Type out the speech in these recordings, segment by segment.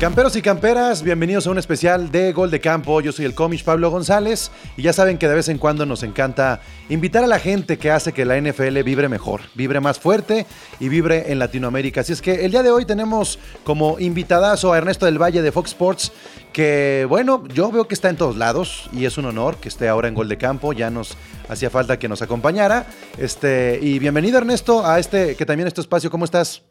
Camperos y camperas, bienvenidos a un especial de Gol de Campo. Yo soy el cómic Pablo González y ya saben que de vez en cuando nos encanta invitar a la gente que hace que la NFL vibre mejor, vibre más fuerte y vibre en Latinoamérica. Así es que el día de hoy tenemos como invitadazo a Ernesto del Valle de Fox Sports, que bueno, yo veo que está en todos lados y es un honor que esté ahora en Gol de Campo. Ya nos hacía falta que nos acompañara. Este, y bienvenido Ernesto a este que también este espacio. ¿Cómo estás?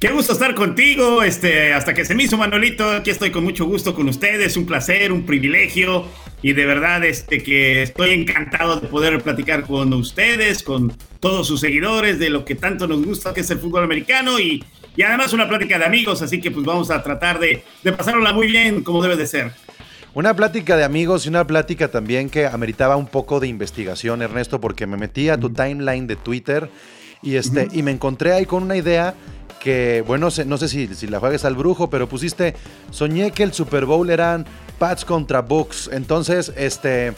Qué gusto estar contigo, este, hasta que se me hizo Manolito, aquí estoy con mucho gusto con ustedes, un placer, un privilegio y de verdad este, que estoy encantado de poder platicar con ustedes, con todos sus seguidores de lo que tanto nos gusta que es el fútbol americano y, y además una plática de amigos, así que pues vamos a tratar de, de pasarla muy bien como debe de ser. Una plática de amigos y una plática también que ameritaba un poco de investigación, Ernesto, porque me metí a tu timeline de Twitter y, este, y me encontré ahí con una idea que, bueno, no sé si, si la juegues al brujo, pero pusiste, soñé que el Super Bowl eran Pats contra Bucks. Entonces, este,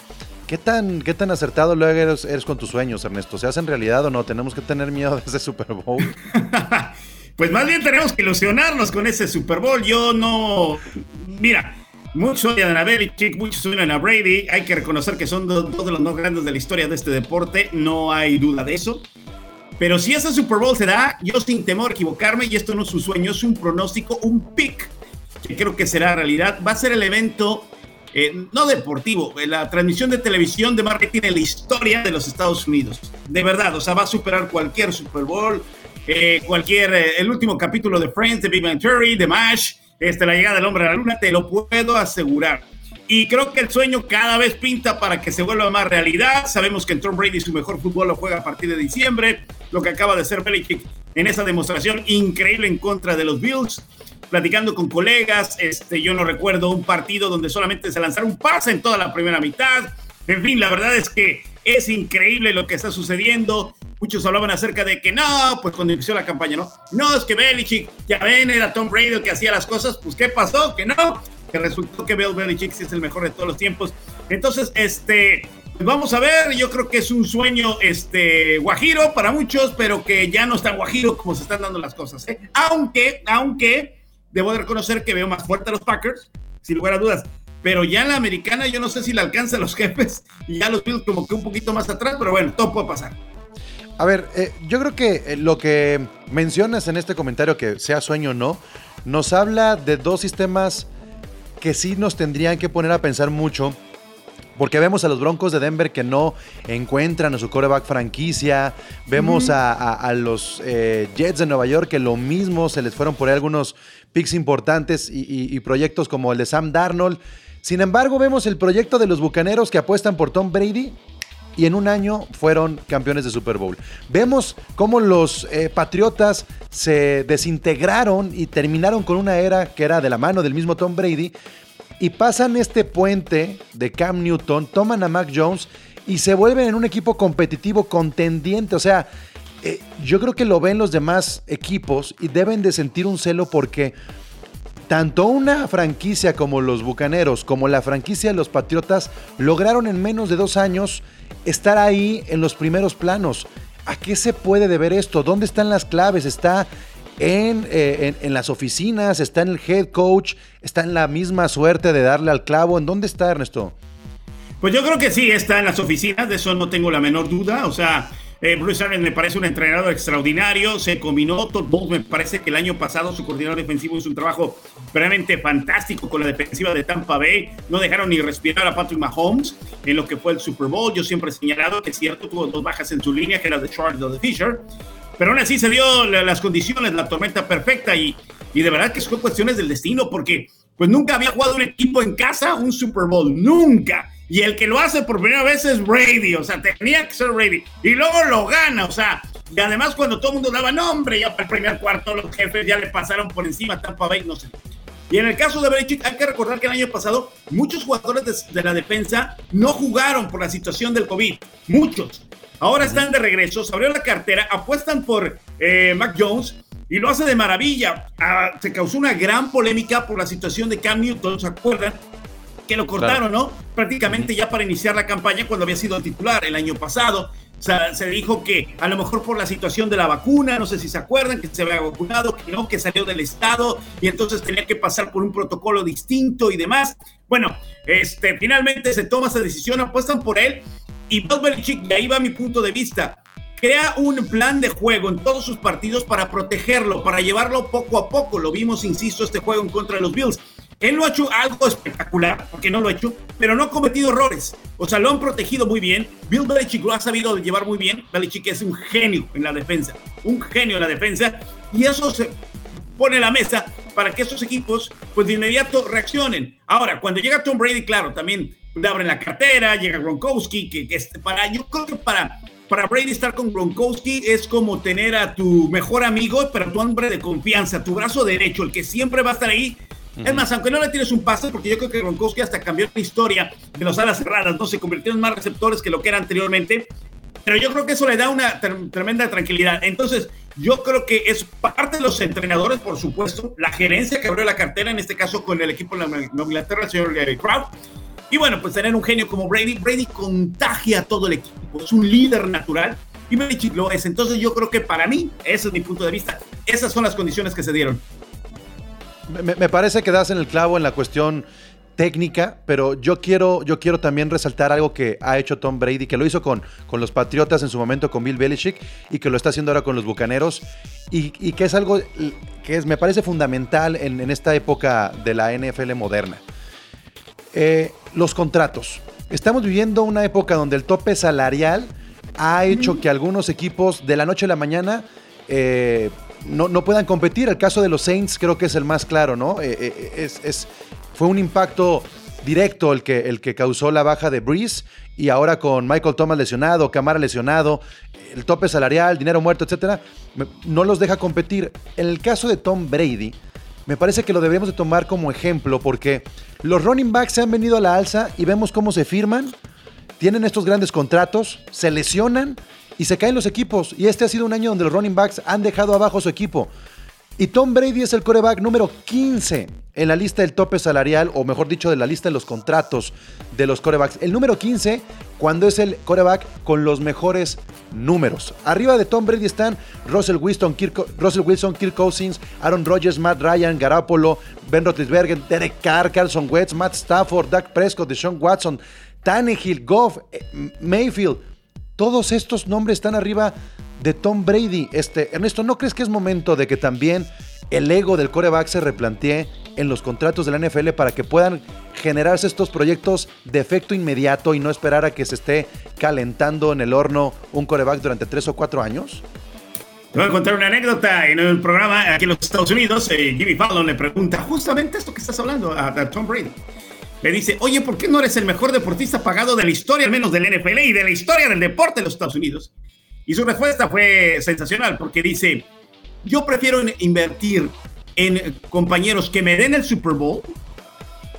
¿qué tan, qué tan acertado luego eres, eres con tus sueños, Ernesto? ¿Se hacen realidad o no? ¿Tenemos que tener miedo de ese Super Bowl? pues más bien tenemos que ilusionarnos con ese Super Bowl. Yo no... Mira, Muchos odian a Belichick, muchos odian a Brady. Hay que reconocer que son dos de los más grandes de la historia de este deporte. No hay duda de eso. Pero si ese Super Bowl se da, yo sin temor a equivocarme, y esto no es un sueño, es un pronóstico, un pick, que creo que será realidad, va a ser el evento, eh, no deportivo, eh, la transmisión de televisión de marketing en la historia de los Estados Unidos. De verdad, o sea, va a superar cualquier Super Bowl, eh, cualquier, el último capítulo de Friends, de Big Bang Theory, de MASH, este, la llegada del hombre a la luna, te lo puedo asegurar. Y creo que el sueño cada vez pinta para que se vuelva más realidad. Sabemos que Tom Brady su mejor fútbol lo juega a partir de diciembre, lo que acaba de ser Belichick en esa demostración increíble en contra de los Bills. Platicando con colegas, este, yo no recuerdo un partido donde solamente se lanzara un pase en toda la primera mitad. En fin, la verdad es que es increíble lo que está sucediendo. Muchos hablaban acerca de que no, pues cuando inició la campaña, no, no, es que Belichick, ya ven, era Tom Brady el que hacía las cosas, pues ¿qué pasó? Que no, que resultó que Bill Belichick es el mejor de todos los tiempos. Entonces, este, vamos a ver, yo creo que es un sueño este, guajiro para muchos, pero que ya no es tan guajiro como se están dando las cosas. ¿eh? Aunque, aunque, debo de reconocer que veo más fuerte a los Packers, sin lugar a dudas. Pero ya en la americana yo no sé si le alcanza a los jefes y ya los Bills como que un poquito más atrás, pero bueno, todo puede pasar. A ver, eh, yo creo que eh, lo que mencionas en este comentario, que sea sueño o no, nos habla de dos sistemas que sí nos tendrían que poner a pensar mucho. Porque vemos a los Broncos de Denver que no encuentran a su coreback franquicia. Vemos a, los eh, Jets de Nueva York que lo mismo se les fueron por ahí algunos picks importantes y, y, proyectos como el de Sam Darnold. Sin embargo, vemos el proyecto de los Bucaneros que apuestan por Tom Brady y en un año fueron campeones de Super Bowl. Vemos cómo los eh, Patriotas se desintegraron y terminaron con una era que era de la mano del mismo Tom Brady y pasan este puente de Cam Newton, toman a Mac Jones y se vuelven en un equipo competitivo contendiente. O sea, eh, yo creo que lo ven los demás equipos y deben de sentir un celo porque tanto una franquicia como los Bucaneros, como la franquicia de los Patriotas, lograron en menos de dos años estar ahí en los primeros planos. ¿A qué se puede deber esto? ¿Dónde están las claves? ¿Está en, eh, en, las oficinas? ¿Está en el head coach? ¿Está en la misma suerte de darle al clavo? ¿En dónde está Ernesto? Pues yo creo que sí, está en las oficinas, de eso no tengo la menor duda. O sea, eh, Bruce Arians me parece un entrenador extraordinario. Se combinó. Todd me parece que el año pasado su coordinador defensivo hizo un trabajo realmente fantástico con la defensiva de Tampa Bay. No dejaron ni respirar a Patrick Mahomes en lo que fue el Super Bowl. Yo siempre he señalado que es cierto, tuvo dos bajas en su línea, que era de Charles y de Fisher. Pero aún así se dio las condiciones, la tormenta perfecta y, y de verdad que son cuestiones del destino porque pues nunca había jugado un equipo en casa un Super Bowl. Nunca y el que lo hace por primera vez es Brady, o sea, tenía que ser Brady, y luego lo gana, o sea, y además cuando todo el mundo daba nombre, ya para el primer cuarto los jefes ya le pasaron por encima Tampa Bay, no sé. Y en el caso de Belichick, hay que recordar que el año pasado muchos jugadores de, la defensa no jugaron por la situación del COVID, muchos. Ahora están de regreso, se abrió la cartera, apuestan por eh, Mac Jones, y lo hace de maravilla. Ah, se causó una gran polémica por la situación de Cam Newton, ¿se acuerdan? Que lo cortaron, ¿no? Prácticamente ya para iniciar la campaña cuando había sido titular el año pasado. Se dijo que a lo mejor por la situación de la vacuna, no sé si se acuerdan, que se había vacunado, que no, que salió del estado y entonces tenía que pasar por un protocolo distinto y demás. Bueno, este, finalmente se toma esa decisión, apuestan por él y Bill Belichick, y ahí va mi punto de vista, crea un plan de juego en todos sus partidos para protegerlo, para llevarlo poco a poco. Lo vimos, insisto, este juego en contra de los Bills. Él lo ha hecho algo espectacular, porque no lo ha hecho, pero no ha cometido errores. O sea, lo han protegido muy bien. Bill Belichick lo ha sabido llevar muy bien. Belichick es un genio en la defensa, un genio en la defensa. Y eso se pone en la mesa para que esos equipos, pues de inmediato reaccionen. Ahora, cuando llega Tom Brady, claro, también le abren la cartera, llega Gronkowski, que, que para, yo creo que para para Brady estar con Gronkowski es como tener a tu mejor amigo, pero tu hombre de confianza, tu brazo derecho, el que siempre va a estar ahí es más, aunque no le tienes un pase, porque yo creo que Gronkowski hasta cambió la historia de los alas cerradas, ¿no? Se convirtió en más receptores que lo que era anteriormente. Pero yo creo que eso le da una tremenda tranquilidad. Entonces, yo creo que es parte de los entrenadores, por supuesto, la gerencia que abrió la cartera, en este caso con el equipo de la Inglaterra, el señor Gary Kraut. Y bueno, pues tener un genio como Brady, Brady contagia a todo el equipo, es un líder natural y Belichick lo es. Entonces yo creo que para mí, ese es mi punto de vista, esas son las condiciones que se dieron. Me, parece que das en el clavo en la cuestión técnica, pero yo quiero, yo quiero también resaltar algo que ha hecho Tom Brady, que lo hizo con, con los Patriotas en su momento con Bill Belichick y que lo está haciendo ahora con los Bucaneros y, que es algo que es, me parece fundamental en, en, esta época de la NFL moderna. Eh, los contratos. Estamos viviendo una época donde el tope salarial ha hecho que algunos equipos de la noche a la mañana eh, no, puedan competir. El caso de los Saints creo que es el más claro, ¿no? Eh, eh, es, fue un impacto directo el que, el que causó la baja de Breeze y ahora con Michael Thomas lesionado, Camara lesionado, el tope salarial, dinero muerto, etcétera, no los deja competir. En el caso de Tom Brady, me parece que lo deberíamos de tomar como ejemplo porque los running backs se han venido a la alza y vemos cómo se firman, tienen estos grandes contratos, se lesionan y se caen los equipos. Y este ha sido un año donde los running backs han dejado abajo su equipo. Y Tom Brady es el coreback número 15 en la lista del tope salarial, o mejor dicho, de la lista de los contratos de los corebacks. El número 15 cuando es el coreback con los mejores números. Arriba de Tom Brady están Russell Wilson, Kirk, Russell Wilson, Kirk Cousins, Aaron Rodgers, Matt Ryan, Garapolo, Ben Roethlisberger, Derek Carr, Carlson Wentz, Matt Stafford, Dak Prescott, Deshaun Watson, Tannehill, Goff, eh, Mayfield. Todos estos nombres están arriba de Tom Brady. Este, Ernesto, ¿no crees que es momento de que también el ego del coreback se replantee en los contratos de la NFL para que puedan generarse estos proyectos de efecto inmediato y no esperar a que se esté calentando en el horno un coreback durante tres o cuatro años? Te voy a contar una anécdota en el programa aquí en los Estados Unidos. Eh, Jimmy Fallon le pregunta justamente esto que estás hablando a, a, Tom Brady. Le dice, oye, ¿por qué no eres el mejor deportista pagado de la historia, al menos del NFL y de la historia del deporte de los Estados Unidos? Y su respuesta fue sensacional porque dice, yo prefiero invertir en compañeros que me den el Super Bowl.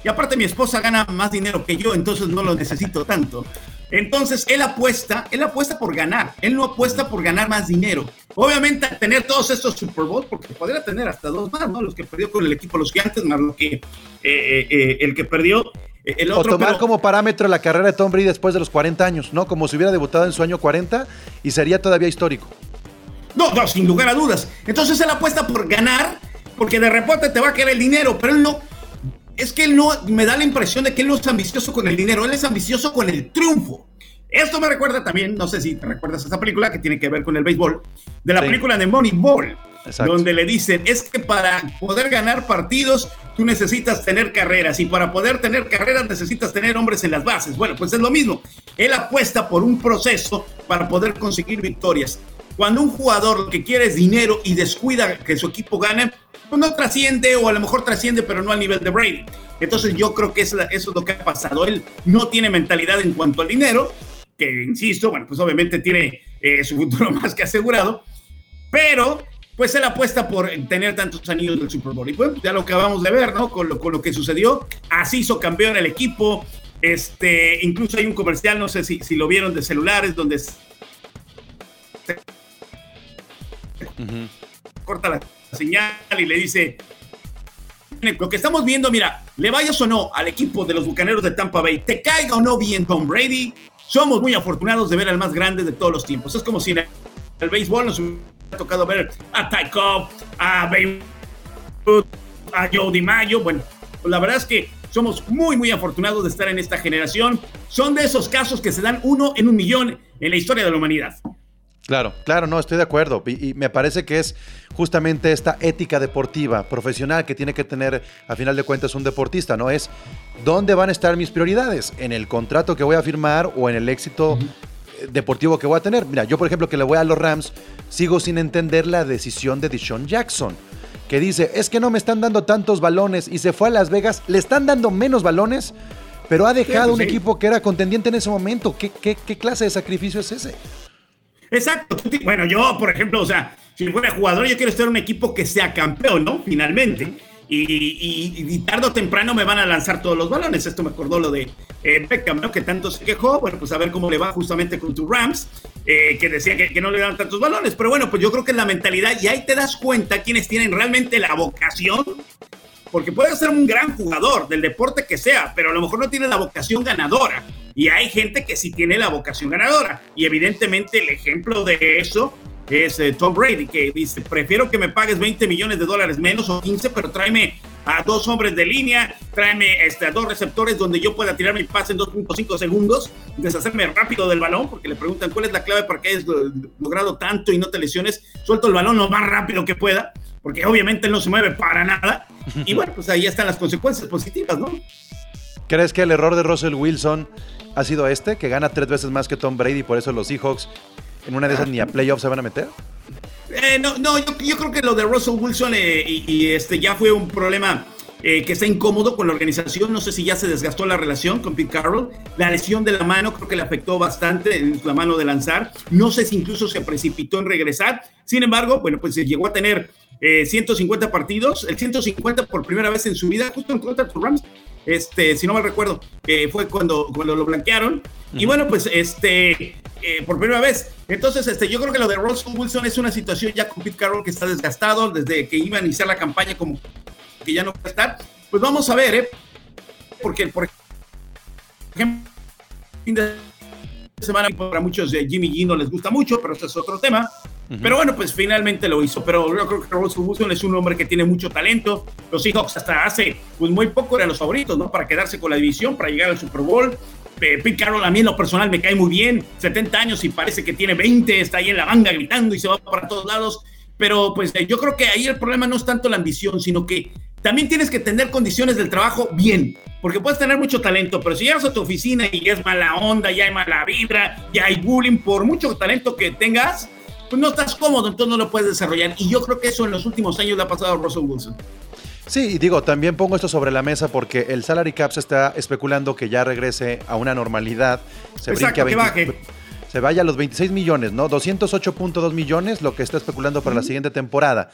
Y aparte mi esposa gana más dinero que yo, entonces no lo necesito tanto. Entonces él apuesta, él apuesta por ganar, él no apuesta por ganar más dinero. Obviamente tener todos estos Super Bowl, porque podría tener hasta dos más, ¿no? Los que perdió con el equipo los gigantes, más lo que eh, eh, eh, el que perdió. El otro, o tomar como parámetro la carrera de Tom Brady después de los 40 años, ¿no? Como si hubiera debutado en su año 40 y sería todavía histórico. No, no, sin lugar a dudas. Entonces él apuesta por ganar, porque de repente te va a quedar el dinero, pero él no. Es que él no, me da la impresión de que él no es ambicioso con el dinero, él es ambicioso con el triunfo. Esto me recuerda también, no sé si te recuerdas esta película que tiene que ver con el béisbol, de la película de Moneyball, donde le dicen, es que para poder ganar partidos tú necesitas tener carreras y para poder tener carreras necesitas tener hombres en las bases. Bueno, pues es lo mismo. Él apuesta por un proceso para poder conseguir victorias. Cuando un jugador lo que quiere es dinero y descuida que su equipo gane, no trasciende o a lo mejor trasciende, pero no al nivel de Brady. Entonces yo creo que eso, es lo que ha pasado. Él no tiene mentalidad en cuanto al dinero, que insisto, bueno, pues obviamente tiene eh, su futuro más que asegurado, pero pues él apuesta por tener tantos anillos del Super Bowl. Y bueno, ya lo acabamos de ver, ¿no? Con lo, con lo que sucedió, así hizo campeón el equipo. Este, incluso hay un comercial, no sé si, si lo vieron de celulares, donde corta la señal y le dice, lo que estamos viendo, mira, le vayas o no al equipo de los Bucaneros de Tampa Bay, te caiga o no bien Tom Brady, somos muy afortunados de ver al más grande de todos los tiempos. Es como si en el, béisbol nos hubiera tocado ver a Ty Cobb, a Babe a Joe DiMaggio. Bueno, pues la verdad es que somos muy, muy afortunados de estar en esta generación. Son de esos casos que se dan uno en un millón en la historia de la humanidad. Claro, claro, no, estoy de acuerdo. Y, me parece que es justamente esta ética deportiva, profesional, que tiene que tener, a final de cuentas, un deportista, ¿no? Es dónde van a estar mis prioridades, en el contrato que voy a firmar o en el éxito deportivo que voy a tener. Mira, yo, por ejemplo, que le voy a los Rams, sigo sin entender la decisión de Deshaun Jackson, que dice, es que no me están dando tantos balones y se fue a Las Vegas, le están dando menos balones, pero ha dejado un equipo que era contendiente en ese momento. ¿Qué, qué, qué clase de sacrificio es ese? Exacto. Bueno, yo, por ejemplo, o sea, si fuera jugador, yo quiero estar en un equipo que sea campeón, ¿no? Finalmente. Y, tarde o temprano me van a lanzar todos los balones. Esto me acordó lo de eh, Beckham, ¿no? Que tanto se quejó. Bueno, pues a ver cómo le va justamente con tu Rams, eh, que decía que, que, no le dan tantos balones. Pero bueno, pues yo creo que es la mentalidad y ahí te das cuenta quienes tienen realmente la vocación. Porque puede ser un gran jugador del deporte que sea, pero a lo mejor no tiene la vocación ganadora. Y hay gente que sí tiene la vocación ganadora. Y evidentemente el ejemplo de eso es eh, Tom Brady, que dice, prefiero que me pagues 20 millones de dólares menos o 15, pero tráeme a dos hombres de línea, tráeme este, a dos receptores donde yo pueda tirar mi pase en 2.5 segundos, deshacerme rápido del balón, porque le preguntan cuál es la clave para que hayas logrado tanto y no te lesiones, suelto el balón lo más rápido que pueda, porque obviamente él no se mueve para nada, y bueno, pues ahí están las consecuencias positivas, ¿no? ¿Crees que el error de Russell Wilson ha sido este, que gana tres veces más que Tom Brady, por eso los Seahawks en una de esas ni a playoffs se van a meter? Eh, no, no yo, creo que lo de Russell Wilson eh, y, este ya fue un problema eh, que está incómodo con la organización. No sé si ya se desgastó la relación con Pete Carroll. La lesión de la mano creo que le afectó bastante en la mano de lanzar. No sé si incluso se precipitó en regresar. Sin embargo, bueno, pues llegó a tener 150 partidos, el 150 por primera vez en su vida, justo en contra de los Rams este, si no me recuerdo, fue cuando, cuando lo blanquearon. Y bueno, pues este, eh, por primera vez. Entonces, este, yo creo que lo de Russell Wilson es una situación ya con Pete Carroll que está desgastado desde que iba a iniciar la campaña, como que ya no va a estar. Pues vamos a ver, ¿eh? Porque, por ejemplo, fin de semana para muchos de Jimmy G no les gusta mucho, pero este es otro tema. Pero bueno, pues finalmente lo hizo. Pero yo creo que Russell Wilson es un hombre que tiene mucho talento. Los Seahawks hasta hace pues muy poco eran los favoritos, ¿no? Para quedarse con la división, para llegar al Super Bowl. Eh, Pete Carroll a mí en lo personal me cae muy bien. 70 años y parece que tiene 20, está ahí en la banda gritando y se va para todos lados. Pero pues eh, yo creo que ahí el problema no es tanto la ambición, sino que también tienes que tener condiciones del trabajo bien, porque puedes tener mucho talento, pero si llegas a tu oficina y es mala onda, ya hay mala vibra, ya hay bullying, por mucho talento que tengas, pues no estás cómodo, entonces no lo puedes desarrollar. Y yo creo que eso en los últimos años le ha pasado a Russell Wilson. Sí, y digo, también pongo esto sobre la mesa porque el salary cap se está especulando que ya regrese a una normalidad. Se Exacto, que baje. Se vaya a los 26 millones, ¿no? 208.2 millones, lo que está especulando para la siguiente temporada.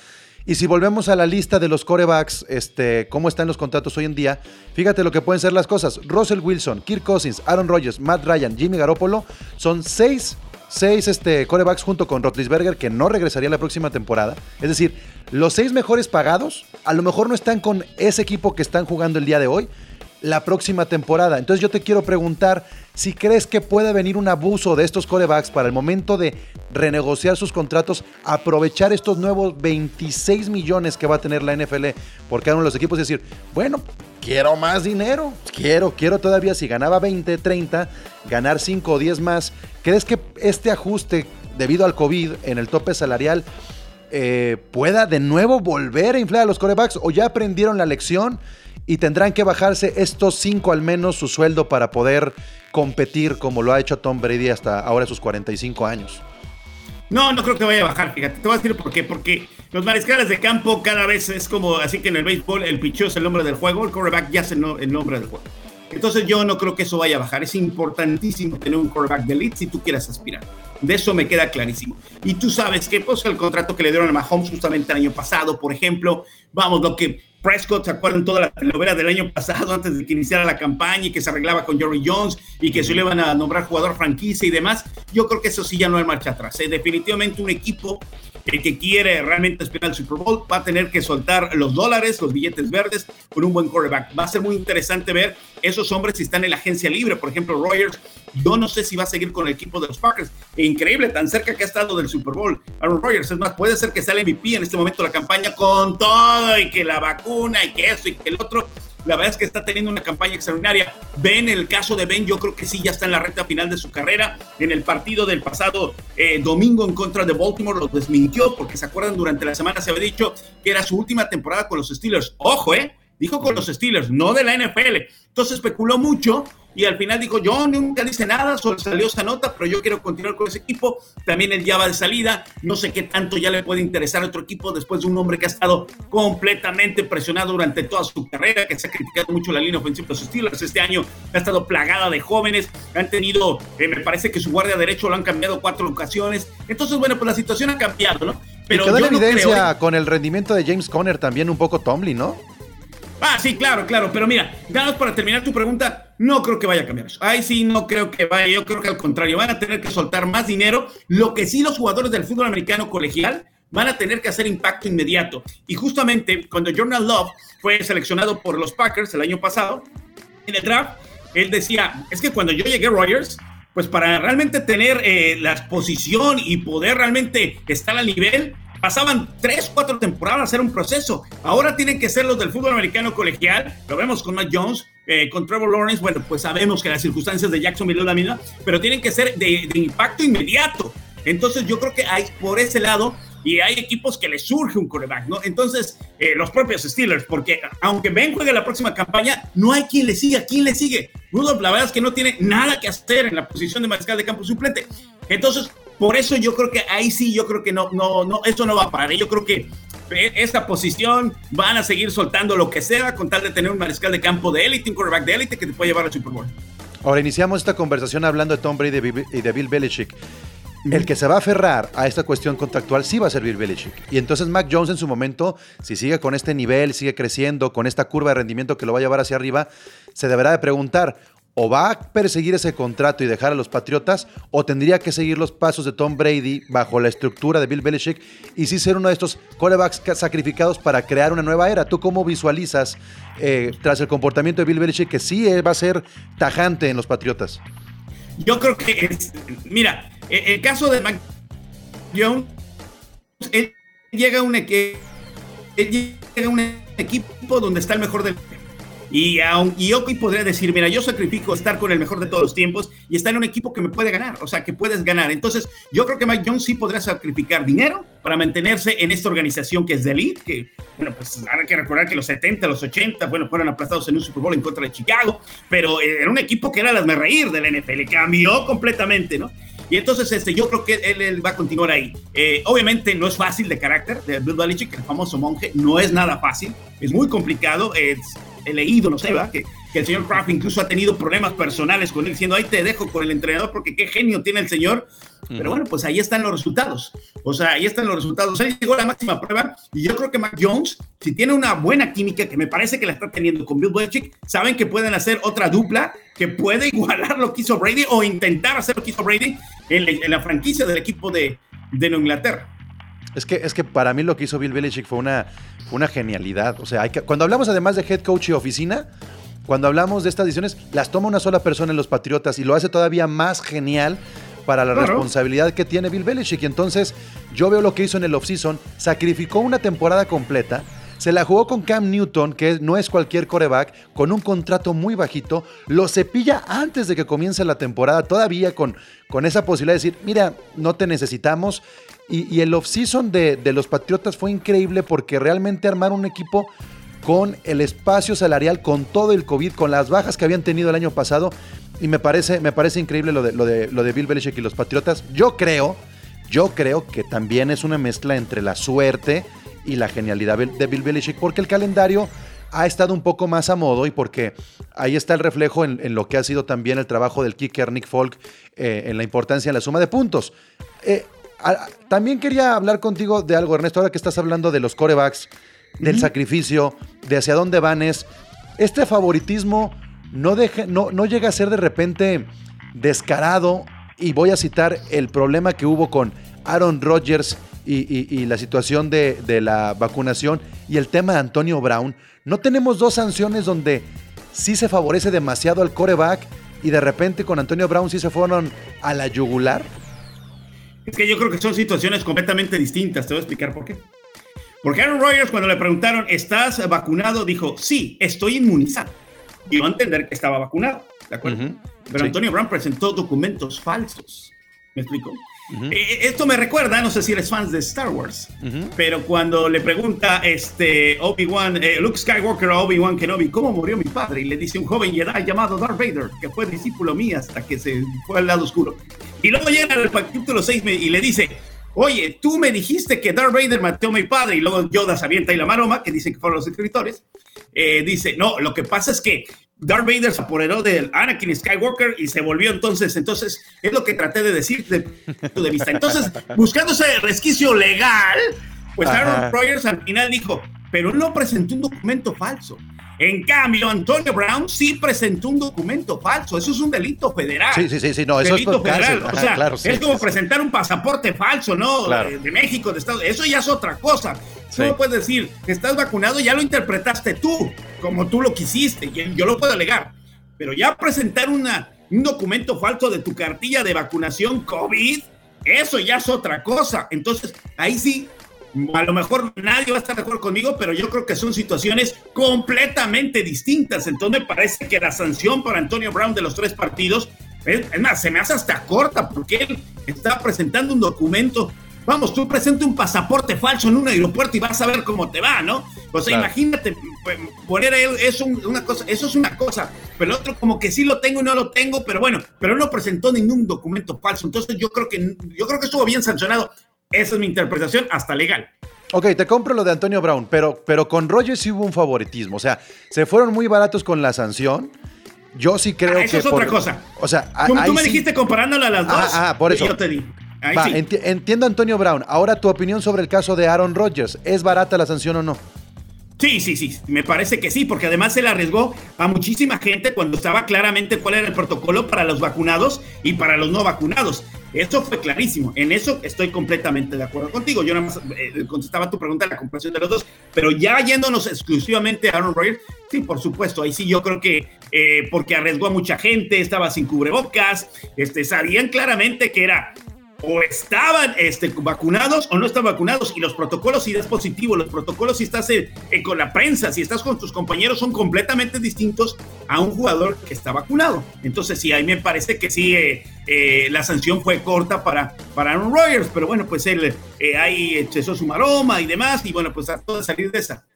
Y si volvemos a la lista de los corebacks, este, cómo están los contratos hoy en día, fíjate lo que pueden ser las cosas. Russell Wilson, Kirk Cousins, Aaron Rodgers, Matt Ryan, Jimmy Garoppolo son seis seis este, corebacks junto con Rotlisberger que no regresaría la próxima temporada. Es decir, los seis mejores pagados a lo mejor no están con ese equipo que están jugando el día de hoy la próxima temporada. Entonces yo te quiero preguntar si crees que puede venir un abuso de estos corebacks para el momento de renegociar sus contratos, aprovechar estos nuevos 26 millones que va a tener la NFL por cada uno de los equipos y decir, bueno, quiero más dinero, quiero, quiero todavía, si ganaba 20, 30, ganar 5 o 10 más. ¿Crees que este ajuste debido al COVID en el tope salarial eh, pueda de nuevo volver a inflar a los corebacks o ya aprendieron la lección y tendrán que bajarse estos 5 al menos su sueldo para poder competir como lo ha hecho Tom Brady hasta ahora sus 45 años? No, no creo que vaya a bajar, fíjate. Te voy a decir por qué. Porque los mariscales de campo cada vez es como, así que en el béisbol el picheo es el nombre del juego, el quarterback ya es el, nombre del juego. Entonces yo no creo que eso vaya a bajar. Es importantísimo tener un quarterback de elite si tú quieres aspirar. De eso me queda clarísimo. Y tú sabes que pues, el contrato que le dieron a Mahomes justamente el año pasado, por ejemplo, vamos, lo que Prescott, ¿se acuerdan toda la telenovela del año pasado antes de que iniciara la campaña y que se arreglaba con Jerry Jones y que se le iban a nombrar jugador franquicia y demás? Yo creo que eso sí ya no hay marcha atrás. Es ¿eh? Definitivamente un equipo el que quiere realmente aspirar al Super Bowl va a tener que soltar los dólares, los billetes verdes con un buen quarterback. Va a ser muy interesante ver esos hombres si están en la agencia libre. Por ejemplo, Rogers, yo no sé si va a seguir con el equipo de los Packers. Increíble, tan cerca que ha estado del Super Bowl. Aaron Rodgers, es más, puede ser que sea el MVP en este momento la campaña con todo y que la vacuna y que eso y que el otro la verdad es que está teniendo una campaña extraordinaria. Ben, el caso de Ben, yo creo que sí, ya está en la recta final de su carrera. En el partido del pasado eh, domingo en contra de Baltimore lo desmintió, porque se acuerdan, durante la semana se había dicho que era su última temporada con los Steelers. Ojo, ¿eh? Dijo con los Steelers, no de la NFL. Entonces especuló mucho y al final dijo, yo nunca dice nada, solo salió esta nota, pero yo quiero continuar con ese equipo. También él ya va de salida, no sé qué tanto ya le puede interesar a otro equipo después de un hombre que ha estado completamente presionado durante toda su carrera, que se ha criticado mucho la línea ofensiva de los Steelers. Este año ha estado plagada de jóvenes, han tenido, eh, me parece que su guardia derecho lo han cambiado cuatro ocasiones. Entonces, bueno, pues la situación ha cambiado, ¿no? Pero quedó la evidencia con el rendimiento de James Conner también un poco Tomlin, ¿no? Ah, sí, claro, claro. Pero mira, ganas para terminar tu pregunta, no creo que vaya a cambiar eso. Ahí sí, no creo que vaya. Yo creo que al contrario, van a tener que soltar más dinero. Lo que sí los jugadores del fútbol americano colegial van a tener que hacer impacto inmediato. Y justamente cuando Jordan Love fue seleccionado por los Packers el año pasado, en el draft, él decía, es que cuando yo llegué a Rogers, pues para realmente tener eh, la exposición y poder realmente estar al nivel, pasaban tres, cuatro temporadas a hacer un proceso. Ahora tienen que ser los del fútbol americano colegial. Lo vemos con Matt Jones, eh, con Trevor Lawrence. Bueno, pues sabemos que las circunstancias de Jacksonville es la misma, pero tienen que ser de, impacto inmediato. Entonces yo creo que hay por ese lado y hay equipos que les surge un coreback, ¿no? Entonces, eh, los propios Steelers, porque aunque Ben juegue la próxima campaña, no hay quien le siga. ¿Quién le sigue? Rudolph, la verdad es que no tiene nada que hacer en la posición de mariscal de campo suplente. Entonces, por eso yo creo que ahí sí, yo creo que no, no, no, esto no va a parar. Yo creo que esta posición van a seguir soltando lo que sea con tal de tener un mariscal de campo de élite, un quarterback de élite que te puede llevar al Super Bowl. Ahora iniciamos esta conversación hablando de Tom Brady y de Bill Belichick. El que se va a aferrar a esta cuestión contractual sí va a ser Bill Belichick. Y entonces Mac Jones en su momento, si sigue con este nivel, sigue creciendo, con esta curva de rendimiento que lo va a llevar hacia arriba, se deberá de preguntar, o va a perseguir ese contrato y dejar a los Patriotas, o tendría que seguir los pasos de Tom Brady bajo la estructura de Bill Belichick y sí ser uno de estos corebacks sacrificados para crear una nueva era. ¿Tú cómo visualizas eh, tras el comportamiento de Bill Belichick que sí va a ser tajante en los Patriotas? Yo creo que, es, mira, e, el caso de Mac Jones, él llega a un, él llega a un equipo donde está el mejor del y, y yo podría decir, mira, yo sacrifico estar con el mejor de todos los tiempos y estar en un equipo que me puede ganar, o sea, que puedes ganar. Entonces, yo creo que Mike Jones sí podría sacrificar dinero para mantenerse en esta organización que es de elite, que, bueno, pues hay que recordar que los 70, los 80, bueno, fueron aplastados en un Super Bowl en contra de Chicago, pero eh, era un equipo que era las me reír del NFL, cambió completamente, ¿no? Y entonces este, yo creo que él, va a continuar ahí. Eh, obviamente no es fácil de carácter, de Bill Belichick, el famoso monje, no es nada fácil, es muy complicado, es he leído, no sé, ¿verdad? Que, que el señor Kraft incluso ha tenido problemas personales con él, diciendo, ahí te dejo con el entrenador porque qué genio tiene el señor. Pero bueno, pues ahí están los resultados. O sea, ahí están los resultados. Ahí llegó la máxima prueba y yo creo que Mac Jones, si tiene una buena química, que me parece que la está teniendo con Bill Belichick, saben que pueden hacer otra dupla que puede igualar lo que hizo Brady o intentar hacer lo que hizo Brady en, la franquicia del equipo de, de Inglaterra. Es que, es que para mí lo que hizo Bill Belichick fue una, una genialidad. O sea, hay que, cuando hablamos además de head coach y oficina, cuando hablamos de estas decisiones, las toma una sola persona en los Patriotas y lo hace todavía más genial para la responsabilidad que tiene Bill Belichick. Y entonces yo veo lo que hizo en el offseason, sacrificó una temporada completa, se la jugó con Cam Newton, que no es cualquier coreback, con un contrato muy bajito, lo cepilla antes de que comience la temporada, todavía con, con esa posibilidad de decir, mira, no te necesitamos. Y, el offseason de, de los Patriotas fue increíble porque realmente armaron un equipo con el espacio salarial, con todo el COVID, con las bajas que habían tenido el año pasado. Y me parece, me parece increíble lo de, lo, de, lo de Bill Belichick y los Patriotas. Yo creo, yo creo que también es una mezcla entre la suerte y la genialidad de Bill Belichick, porque el calendario ha estado un poco más a modo y porque ahí está el reflejo en, lo que ha sido también el trabajo del kicker Nick Folk eh, en la importancia en la suma de puntos. Eh, también quería hablar contigo de algo, Ernesto, ahora que estás hablando de los corebacks, del sacrificio, de hacia dónde van es. Este favoritismo no, no, no llega a ser de repente descarado, y voy a citar el problema que hubo con Aaron Rodgers y, la situación de, de, la vacunación y el tema de Antonio Brown, ¿no tenemos dos sanciones donde sí se favorece demasiado al coreback y de repente con Antonio Brown sí se fueron a la yugular? Es que yo creo que son situaciones completamente distintas. Te voy a explicar por qué. Porque Aaron Rodgers, cuando le preguntaron, ¿estás vacunado? Dijo, sí, estoy inmunizado. Y a entender que estaba vacunado. ¿De acuerdo? Pero Antonio Brown presentó documentos falsos. ¿Me explico? Eh, esto me recuerda, no sé si eres fans de Star Wars, pero cuando le pregunta este Obi-Wan, eh, Luke Skywalker a Obi-Wan Kenobi, ¿cómo murió mi padre? Y le dice un joven Jedi llamado Darth Vader, que fue discípulo mío hasta que se fue al lado oscuro. Y luego llega el capítulo 6 y le dice, oye, tú me dijiste que Darth Vader mató a mi padre, y luego Yoda se avienta y la maroma, que dicen que fueron los escritores, eh, dice, no, lo que pasa es que Darth Vader se apoderó del Anakin Skywalker y se volvió entonces, entonces, es lo que traté de decir de punto de vista. Entonces, buscando ese resquicio legal, pues Aaron Rodgers al final dijo, pero no presentó un documento falso. En cambio, Antonio Brown sí presentó un documento falso. Eso es un delito federal. Sí, sí, sí, no, eso delito es federal. o sea, es como presentar un pasaporte falso, ¿no? De, México, de Estados Eso ya es otra cosa. Tú no puedes decir que estás vacunado, ya lo interpretaste tú, como tú lo quisiste. Y yo lo puedo alegar. Pero ya presentar una, un documento falso de tu cartilla de vacunación COVID, eso ya es otra cosa. Entonces, ahí sí a lo mejor nadie va a estar de acuerdo conmigo, pero yo creo que son situaciones completamente distintas. Entonces me parece que la sanción para Antonio Brown de los tres partidos, es, más, se me hace hasta corta porque él está presentando un documento. Vamos, tú presenta un pasaporte falso en un aeropuerto y vas a ver cómo te va, ¿no? O sea, imagínate pues, poner eso una cosa, eso es una cosa, pero el otro como que sí lo tengo y no lo tengo, pero bueno, pero no presentó ningún documento falso. Entonces yo creo que yo creo que estuvo bien sancionado. Esa es mi interpretación, hasta legal. Ok, te compro lo de Antonio Brown, pero, pero con Rogers sí hubo un favoritismo. O sea, se fueron muy baratos con la sanción. Yo sí creo ah, que. Eso es otra cosa. O sea, tú, me dijiste comparándola a las dos. Ah, por eso. Yo te di. entiendo, Antonio Brown. Ahora tu opinión sobre el caso de Aaron Rodgers. ¿Es barata la sanción o no? Sí, sí, sí, me parece que sí, porque además se le arriesgó a muchísima gente cuando estaba claramente cuál era el protocolo para los vacunados y para los no vacunados. Eso fue clarísimo. En eso estoy completamente de acuerdo contigo. Yo nada más eh, contestaba tu pregunta, la comparación de los dos, pero ya yéndonos exclusivamente a Aaron Rodgers, sí, por supuesto, ahí sí yo creo que eh, porque arriesgó a mucha gente, estaba sin cubrebocas, este, sabían claramente que era o estaban este, vacunados o no estaban vacunados y los protocolos si es positivo, los protocolos si estás eh, eh, con la prensa, si estás con tus compañeros son completamente distintos a un jugador que está vacunado. Entonces sí, ahí me parece que sí, eh, la sanción fue corta para, para Aaron Rodgers, pero bueno, pues él ahí echó su maroma y demás y bueno, pues a todo salir de esa.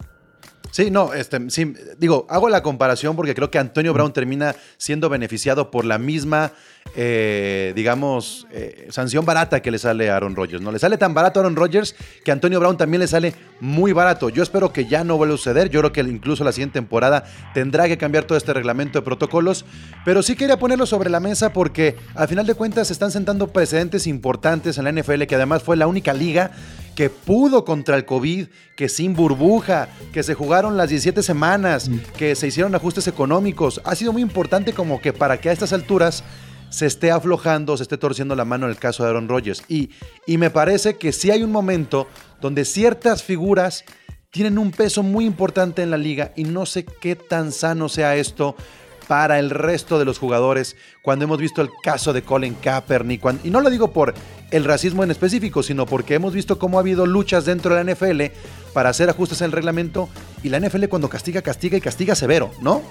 Sí, no, este, sí, digo, hago la comparación porque creo que Antonio Brown termina siendo beneficiado por la misma, eh, digamos, eh, sanción barata que le sale a Aaron Rodgers. ¿no? Le sale tan barato a Aaron Rodgers que a Antonio Brown también le sale muy barato. Yo espero que ya no vuelva a suceder. Yo creo que incluso la siguiente temporada tendrá que cambiar todo este reglamento de protocolos. Pero sí quería ponerlo sobre la mesa porque al final de cuentas se están sentando precedentes importantes en la NFL, que además fue la única liga que pudo contra el COVID, que sin burbuja, que se jugaron las 17 semanas, mm. que se hicieron ajustes económicos. Ha sido muy importante como que para que a estas alturas se esté aflojando, se esté torciendo la mano en el caso de Aaron Rodgers. Y, y me parece que sí hay un momento donde ciertas figuras tienen un peso muy importante en la liga y no sé qué tan sano sea esto para el resto de los jugadores cuando hemos visto el caso de Colin Kaepernick. y no lo digo por el racismo en específico, sino porque hemos visto cómo ha habido luchas dentro de la NFL para hacer ajustes en el reglamento y la NFL cuando castiga, castiga y castiga severo, ¿no?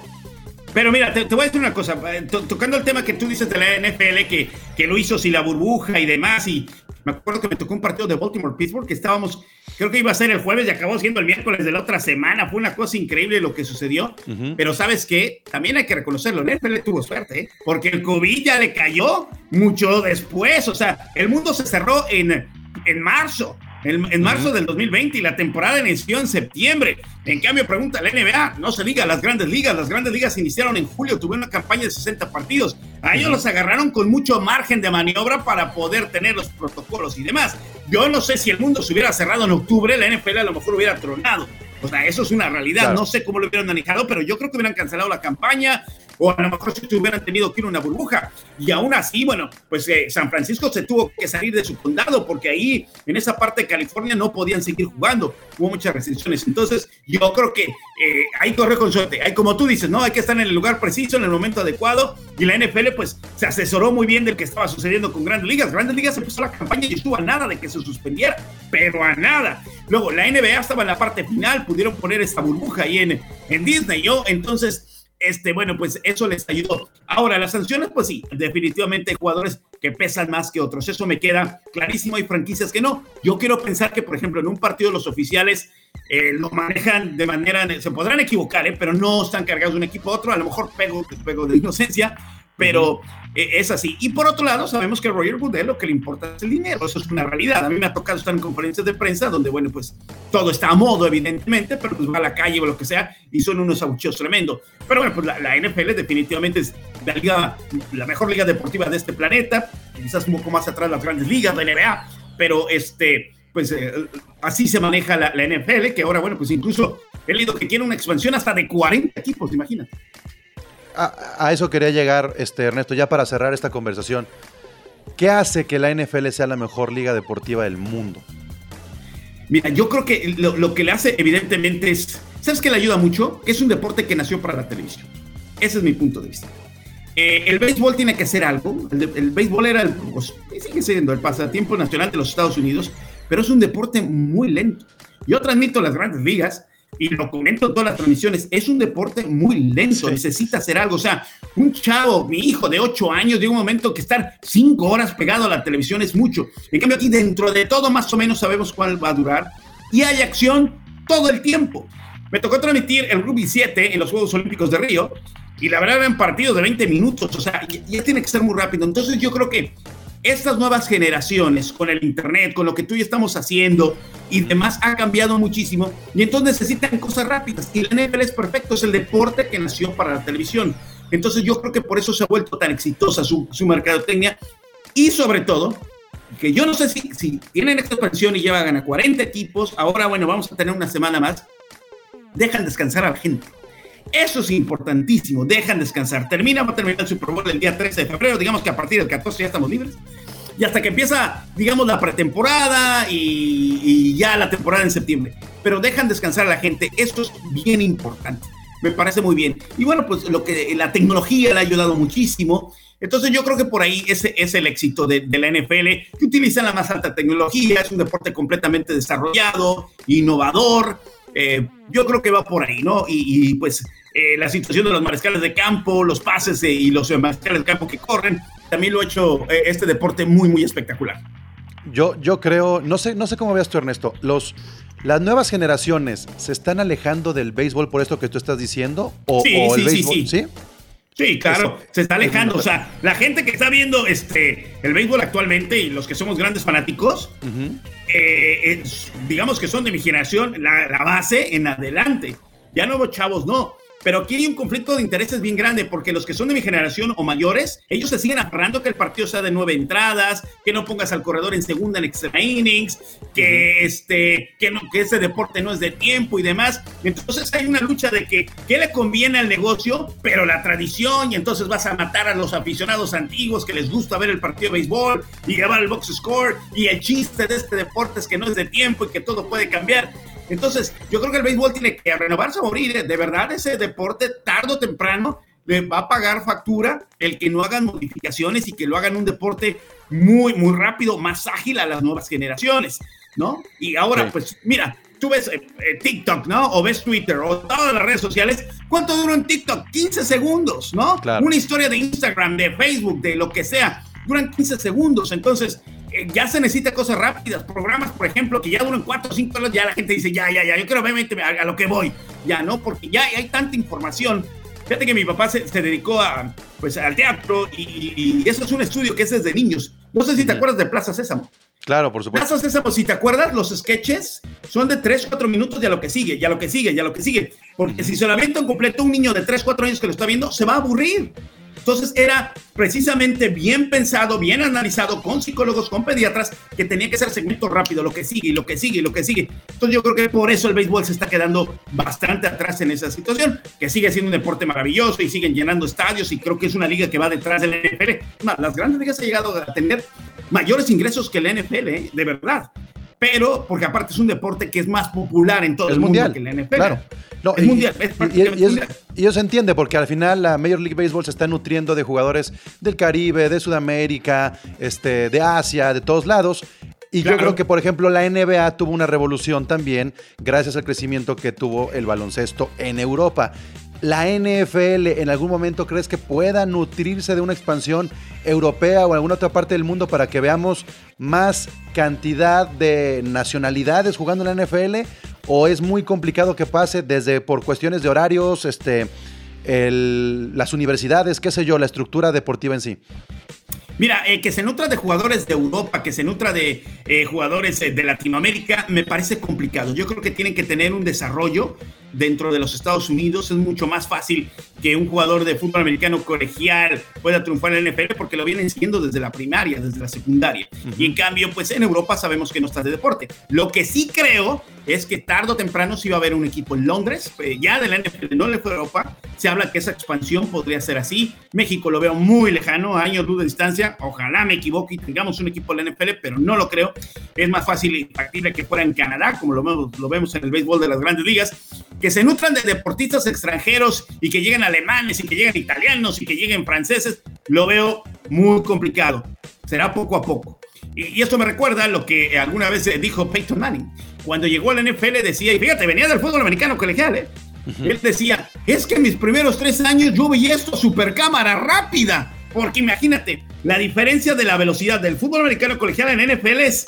Pero mira, te, voy a decir una cosa, eh, tocando el tema que tú dices de la NFL, que, que lo hizo sin la burbuja y demás, y me acuerdo que me tocó un partido de Baltimore-Pittsburgh que estábamos, creo que iba a ser el jueves y acabó siendo el miércoles de la otra semana. Fue una cosa increíble lo que sucedió. Pero ¿sabes qué? También hay que reconocerlo. El NFL tuvo suerte, ¿eh? porque el COVID ya le cayó mucho después. O sea, el mundo se cerró en, en marzo en, marzo del 2020 y la temporada inició en septiembre. En cambio, pregunta la NBA, no se diga las grandes ligas, las grandes ligas iniciaron en julio, tuvieron una campaña de 60 partidos. A ellos los agarraron con mucho margen de maniobra para poder tener los protocolos y demás. Yo no sé si el mundo se hubiera cerrado en octubre, la NFL a lo mejor hubiera tronado. O sea, eso es una realidad. No sé cómo lo hubieran manejado, pero yo creo que hubieran cancelado la campaña. O a lo mejor si hubieran tenido que ir a una burbuja. Y aún así, bueno, pues eh, San Francisco se tuvo que salir de su condado porque ahí, en esa parte de California, no podían seguir jugando. Hubo muchas restricciones. Entonces, yo creo que eh, hay corre con suerte. Hay, como tú dices, ¿no? Hay que estar en el lugar preciso, en el momento adecuado. Y la NFL, pues, se asesoró muy bien del que estaba sucediendo con Grandes Ligas. Grandes Ligas empezó la campaña y estuvo a nada de que se suspendiera, pero a nada. Luego, la NBA estaba en la parte final, pudieron poner esta burbuja ahí en, en Disney, ¿yo? Entonces, este, bueno, pues eso les ayudó. Ahora, las sanciones, pues sí, definitivamente hay jugadores que pesan más que otros. Eso me queda clarísimo. Hay franquicias que no. Yo quiero pensar que, por ejemplo, en un partido los oficiales eh, lo manejan de manera, se podrán equivocar, ¿eh? pero no están cargados de un equipo a otro. A lo mejor pego, pego de inocencia, pero eh, es así. Y por otro lado, sabemos que a Roger Goodell lo que le importa es el dinero, eso es una realidad. A mí me ha tocado estar en conferencias de prensa donde, bueno, pues todo está a modo, evidentemente, pero pues va a la calle o lo que sea y son unos abucheos tremendo. Pero bueno, pues la, NFL definitivamente es la, liga, la mejor liga deportiva de este planeta, quizás un poco más atrás las grandes ligas, de NBA, pero este pues eh, así se maneja la, la, NFL, que ahora, bueno, pues incluso he leído que tiene una expansión hasta de 40 equipos, imagínate a, eso quería llegar, este, Ernesto, ya para cerrar esta conversación. ¿Qué hace que la NFL sea la mejor liga deportiva del mundo? Mira, yo creo que lo, que le hace evidentemente es, ¿sabes qué le ayuda mucho? Que es un deporte que nació para la televisión. Ese es mi punto de vista. Eh, el béisbol tiene que ser algo. El, béisbol era, el, pues, sigue siendo el pasatiempo nacional de los Estados Unidos, pero es un deporte muy lento. Yo transmito las grandes ligas y lo comento en todas las transmisiones, es un deporte muy lento, necesita hacer algo. O sea, un chavo, mi hijo de 8 años, de un momento que estar 5 horas pegado a la televisión es mucho. En cambio, aquí dentro de todo, más o menos sabemos cuál va a durar y hay acción todo el tiempo. Me tocó transmitir el Rugby 7 en los Juegos Olímpicos de Río y la verdad eran partidos de 20 minutos, o sea, ya tiene que ser muy rápido. Entonces, yo creo que estas nuevas generaciones, con el Internet, con lo que tú y estamos haciendo y demás, ha cambiado muchísimo y entonces necesitan cosas rápidas. Y la NFL es perfecto, es el deporte que nació para la televisión. Entonces yo creo que por eso se ha vuelto tan exitosa su, su mercadotecnia y sobre todo, que yo no sé si, si tienen expansión y llevan a 40 equipos, ahora bueno, vamos a tener una semana más, dejan descansar a la gente eso es importantísimo. Dejan descansar. Termina, va a terminar el Super Bowl el día 13 de febrero. Digamos que a partir del 14 ya estamos libres. Y hasta que empieza, digamos, la pretemporada y, ya la temporada en septiembre. Pero dejan descansar a la gente. Esto es bien importante. Me parece muy bien. Y bueno, pues lo que la tecnología le ha ayudado muchísimo. Entonces yo creo que por ahí ese es el éxito de, la NFL, que utiliza la más alta tecnología, es un deporte completamente desarrollado, innovador. Eh, yo creo que va por ahí, ¿no? y pues eh, la situación de los mariscales de campo, los pases y los mariscales de campo que corren, también lo ha hecho eh, este deporte muy, muy espectacular. Yo, yo creo, no sé, no sé cómo veas tú, Ernesto, los, las nuevas generaciones se están alejando del béisbol por esto que tú estás diciendo, o, sí, el sí, béisbol, sí, sí. Sí, claro, se está alejando. O sea, la gente que está viendo este el béisbol actualmente y los que somos grandes fanáticos, digamos que son de mi generación, la, la, base en adelante. Ya nuevos chavos no. Pero aquí hay un conflicto de intereses bien grande porque los que son de mi generación o mayores, ellos se siguen aferrando que el partido sea de nueve entradas, que no pongas al corredor en segunda en extra innings, que este, que no, que ese deporte no es de tiempo y demás. Entonces hay una lucha de que qué le conviene al negocio, pero la tradición y entonces vas a matar a los aficionados antiguos que les gusta ver el partido de béisbol y grabar el box score y el chiste de este deporte es que no es de tiempo y que todo puede cambiar. Entonces, yo creo que el béisbol tiene que renovarse a morir. De verdad, ese deporte, tarde o temprano, le va a pagar factura el que no hagan modificaciones y que lo hagan un deporte muy, muy rápido, más ágil a las nuevas generaciones, ¿no? Y ahora, pues, mira, tú ves eh, eh, TikTok, ¿no? O ves Twitter o todas las redes sociales. ¿Cuánto dura un TikTok? 15 segundos, ¿no? Una historia de Instagram, de Facebook, de lo que sea, duran 15 segundos. Entonces, ya se necesita cosas rápidas, programas, por ejemplo, que ya duran cuatro o cinco horas, ya la gente dice, ya, ya, ya, yo quiero ver a, a, lo que voy, ya, ¿no? Porque ya hay tanta información. Fíjate que mi papá se, se dedicó a, pues, al teatro y, eso es un estudio que es desde niños. No sé si te acuerdas de Plaza Sésamo. Claro, por supuesto. Plaza Sésamo, si te acuerdas, los sketches son de 3, 4 minutos ya lo que sigue, ya lo que sigue, ya lo que sigue. Porque si se lo avienta en completo un niño de 3, 4 años que lo está viendo, se va a aburrir. Entonces era precisamente bien pensado, bien analizado con psicólogos, con pediatras, que tenía que ser segmento rápido, lo que sigue, lo que sigue, lo que sigue. Entonces yo creo que por eso el béisbol se está quedando bastante atrás en esa situación, que sigue siendo un deporte maravilloso y siguen llenando estadios y creo que es una liga que va detrás del NFL. las grandes ligas han llegado a tener mayores ingresos que el NFL, ¿eh? de verdad pero porque aparte es un deporte que es más popular en todo el mundial, mundo que el NFL. Claro. es mundial, y, eso se entiende porque al final la Major League Baseball se está nutriendo de jugadores del Caribe, de Sudamérica, este, de Asia, de todos lados. Y yo creo que, por ejemplo, la NBA tuvo una revolución también gracias al crecimiento que tuvo el baloncesto en Europa. ¿La NFL en algún momento crees que pueda nutrirse de una expansión europea o alguna otra parte del mundo para que veamos más cantidad de nacionalidades jugando en la NFL? ¿O es muy complicado que pase desde por cuestiones de horarios, este, las universidades, qué sé yo, la estructura deportiva en sí? Mira, eh, que se nutra de jugadores de Europa, que se nutra de eh, jugadores eh, de Latinoamérica, me parece complicado. Yo creo que tienen que tener un desarrollo dentro de los Estados Unidos. Es mucho más fácil que un jugador de fútbol americano colegial pueda triunfar en el NFL porque lo vienen siguiendo desde la primaria, desde la secundaria. Y en cambio, pues en Europa sabemos que no está de deporte. Lo que sí creo es que tarde o temprano sí va a haber un equipo en Londres, eh, ya de la NFL, no a Europa. Se habla que esa expansión podría ser así. México lo veo muy lejano, a años luz de distancia. Ojalá me equivoque y tengamos un equipo en la NFL, pero no lo creo. Es más fácil y factible que fuera en Canadá, como lo vemos, lo vemos en el béisbol de las grandes ligas que se nutran de deportistas extranjeros y que lleguen alemanes y que lleguen italianos y que lleguen franceses, lo veo muy complicado. Será poco a poco. Y, esto me recuerda lo que alguna vez dijo Peyton Manning. Cuando llegó a la NFL decía, y fíjate, venía del fútbol americano colegial, ¿eh? Él decía, es que en mis primeros tres años yo veía esto super cámara rápida. Porque imagínate, la diferencia de la velocidad del fútbol americano colegial en NFL es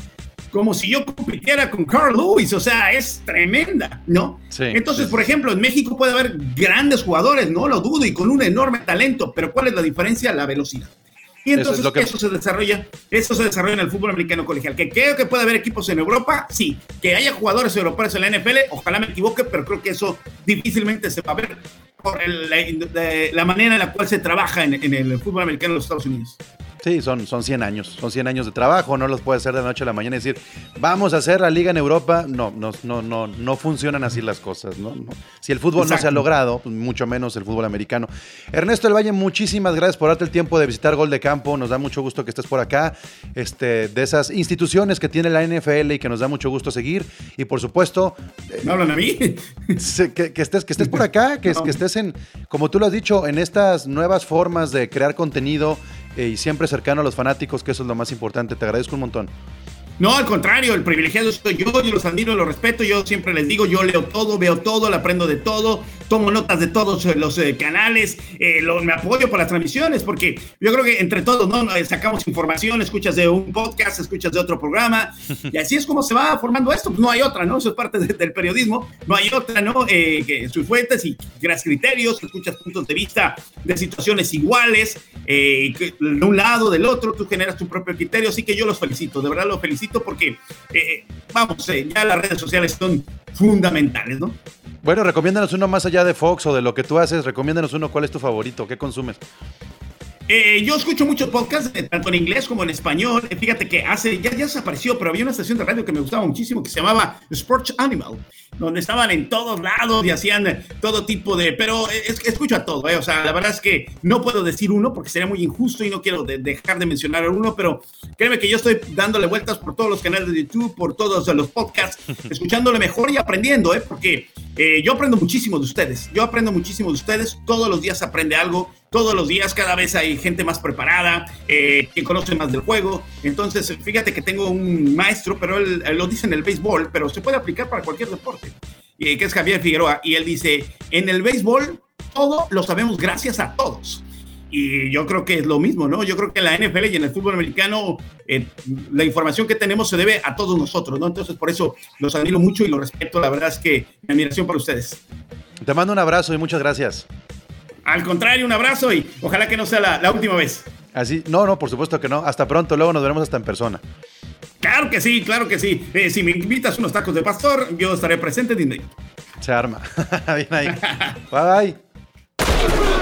como si yo compitiera con Carl Lewis, o sea, es tremenda, ¿no? Entonces, por ejemplo, en México puede haber grandes jugadores, no lo dudo, y con un enorme talento, pero ¿cuál es la diferencia? La velocidad. Y entonces eso, se desarrolla, eso se desarrolla en el fútbol americano colegial. Que creo que puede haber equipos en Europa, sí. Que haya jugadores europeos en la NFL, ojalá me equivoque, pero creo que eso difícilmente se va a ver por la, manera en la cual se trabaja en, en el fútbol americano en los Estados Unidos. Sí, son, son 100 años, son 100 años de trabajo, no los puede hacer de la noche a la mañana y decir, vamos a hacer la liga en Europa. No, no, no, no, no funcionan así las cosas, ¿no? Si el fútbol no se ha logrado, pues mucho menos el fútbol americano. Ernesto El Valle, muchísimas gracias por darte el tiempo de visitar Gol de Campo, nos da mucho gusto que estés por acá, este, de esas instituciones que tiene la NFL y que nos da mucho gusto seguir. Y por supuesto... ¿Me hablan a mí? Que, estés, que estés por acá, que, que estés en, como tú lo has dicho, en estas nuevas formas de crear contenido eh, y siempre cercano a los fanáticos, que eso es lo más importante. Te agradezco un montón. No, al contrario, el privilegiado soy yo, yo los admiro, los respeto, yo siempre les digo, yo leo todo, veo todo, le aprendo de todo, tomo notas de todos los eh, canales, eh, me apoyo por las transmisiones, porque yo creo que entre todos, ¿no? Sacamos información, escuchas de un podcast, escuchas de otro programa, y así es como se va formando esto, no hay otra, ¿no? Eso es parte del periodismo, no hay otra, ¿no? Eh, que sus fuentes y creas criterios, escuchas puntos de vista de situaciones iguales, de un lado, del otro, tú generas tu propio criterio, así que yo los felicito, de verdad los felicito porque, eh, vamos, eh, ya las redes sociales son fundamentales, ¿no? Bueno, recomiéndanos uno más allá de Fox o de lo que tú haces, recomiéndanos uno, ¿cuál es tu favorito? ¿Qué consumes? Eh, yo escucho muchos podcasts, tanto en inglés como en español. fíjate que hace, ya, ya desapareció, pero había una estación de radio que me gustaba muchísimo que se llamaba Sports Animal donde estaban en todos lados y hacían todo tipo de... Pero es, escucho a todo, ¿eh? o sea, la verdad es que no puedo decir uno porque sería muy injusto y no quiero dejar de mencionar a uno, pero créeme que yo estoy dándole vueltas por todos los canales de YouTube, por todos los podcasts, escuchándole mejor y aprendiendo, ¿eh? porque eh, yo aprendo muchísimo de ustedes, yo aprendo muchísimo de ustedes, todos los días aprende algo, todos los días cada vez hay gente más preparada, eh, que conoce más del juego, entonces fíjate que tengo un maestro, pero él, lo dice en el béisbol, pero se puede aplicar para cualquier deporte que es Javier Figueroa, y él dice, en el béisbol todo lo sabemos gracias a todos. Y yo creo que es lo mismo, ¿no? Yo creo que en la NFL y en el fútbol americano eh, la información que tenemos se debe a todos nosotros, ¿no? Entonces por eso los admiro mucho y los respeto. La verdad es que mi admiración para ustedes. Te mando un abrazo y muchas gracias. Al contrario, un abrazo y ojalá que no sea la, la última vez. Así, no, no, por supuesto que no. Hasta pronto, luego nos veremos hasta en persona. Claro que sí, claro que sí. Eh, si me invitas unos tacos de pastor, yo estaré presente de Se arma. Bien ahí. bye bye.